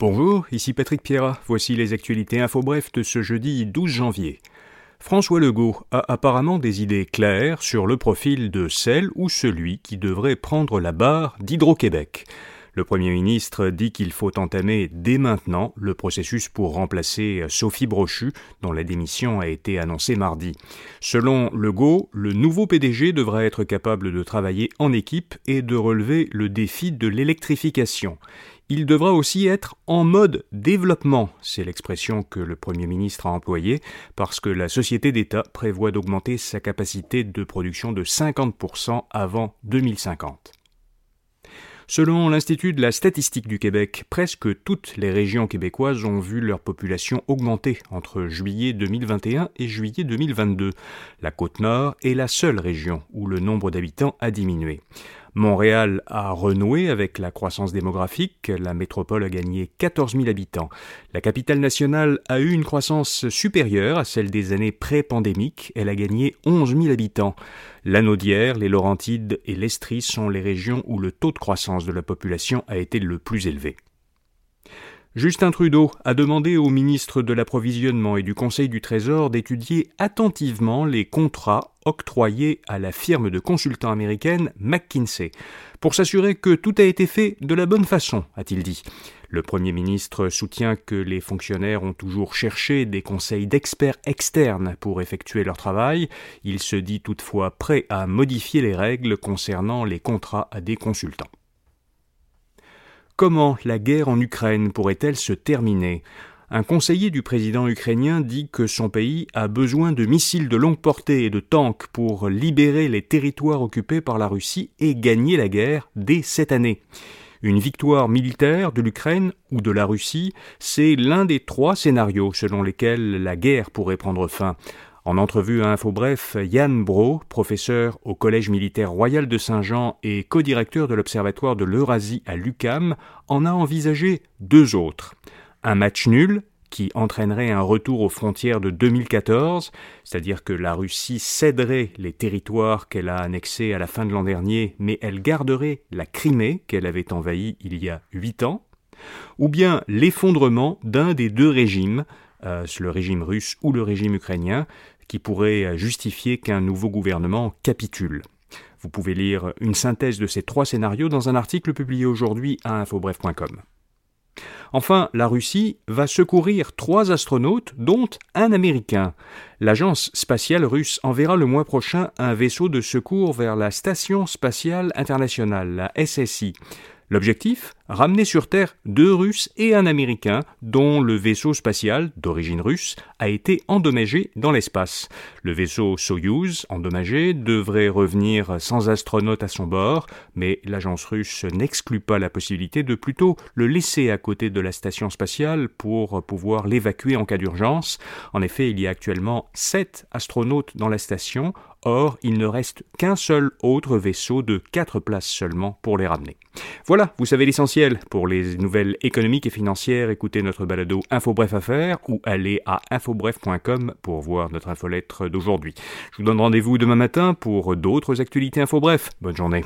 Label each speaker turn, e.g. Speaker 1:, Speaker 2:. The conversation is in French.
Speaker 1: Bonjour, ici Patrick Pierrat. Voici les actualités info bref de ce jeudi 12 janvier. François Legault a apparemment des idées claires sur le profil de celle ou celui qui devrait prendre la barre d'Hydro-Québec. Le Premier ministre dit qu'il faut entamer dès maintenant le processus pour remplacer Sophie Brochu, dont la démission a été annoncée mardi. Selon Legault, le nouveau PDG devra être capable de travailler en équipe et de relever le défi de l'électrification. Il devra aussi être en mode développement, c'est l'expression que le Premier ministre a employée, parce que la société d'État prévoit d'augmenter sa capacité de production de 50% avant 2050. Selon l'Institut de la statistique du Québec, presque toutes les régions québécoises ont vu leur population augmenter entre juillet 2021 et juillet 2022. La Côte-Nord est la seule région où le nombre d'habitants a diminué. Montréal a renoué avec la croissance démographique, la métropole a gagné 14 000 habitants. La capitale nationale a eu une croissance supérieure à celle des années pré-pandémiques, elle a gagné 11 000 habitants. L'Anaudière, les Laurentides et l'Estrie sont les régions où le taux de croissance de la population a été le plus élevé. Justin Trudeau a demandé au ministre de l'Approvisionnement et du Conseil du Trésor d'étudier attentivement les contrats octroyés à la firme de consultants américaine McKinsey, pour s'assurer que tout a été fait de la bonne façon, a-t-il dit. Le Premier ministre soutient que les fonctionnaires ont toujours cherché des conseils d'experts externes pour effectuer leur travail. Il se dit toutefois prêt à modifier les règles concernant les contrats à des consultants. Comment la guerre en Ukraine pourrait-elle se terminer? Un conseiller du président ukrainien dit que son pays a besoin de missiles de longue portée et de tanks pour libérer les territoires occupés par la Russie et gagner la guerre dès cette année. Une victoire militaire de l'Ukraine ou de la Russie, c'est l'un des trois scénarios selon lesquels la guerre pourrait prendre fin. En entrevue à InfoBref, Yann Bro, professeur au Collège militaire royal de Saint-Jean et co-directeur de l'Observatoire de l'Eurasie à l'UCAM, en a envisagé deux autres. Un match nul, qui entraînerait un retour aux frontières de 2014, c'est-à-dire que la Russie céderait les territoires qu'elle a annexés à la fin de l'an dernier, mais elle garderait la Crimée qu'elle avait envahie il y a huit ans, ou bien l'effondrement d'un des deux régimes, euh, le régime russe ou le régime ukrainien, qui pourrait justifier qu'un nouveau gouvernement capitule. Vous pouvez lire une synthèse de ces trois scénarios dans un article publié aujourd'hui à infobref.com. Enfin, la Russie va secourir trois astronautes, dont un Américain. L'agence spatiale russe enverra le mois prochain un vaisseau de secours vers la Station spatiale internationale, la SSI. L'objectif? Ramener sur Terre deux Russes et un Américain, dont le vaisseau spatial, d'origine russe, a été endommagé dans l'espace. Le vaisseau Soyuz, endommagé, devrait revenir sans astronaute à son bord, mais l'agence russe n'exclut pas la possibilité de plutôt le laisser à côté de la station spatiale pour pouvoir l'évacuer en cas d'urgence. En effet, il y a actuellement sept astronautes dans la station, Or, il ne reste qu'un seul autre vaisseau de quatre places seulement pour les ramener. Voilà, vous savez l'essentiel. Pour les nouvelles économiques et financières, écoutez notre balado InfoBref Affaires ou allez à infobref.com pour voir notre infolettre d'aujourd'hui. Je vous donne rendez-vous demain matin pour d'autres actualités InfoBref. Bonne journée.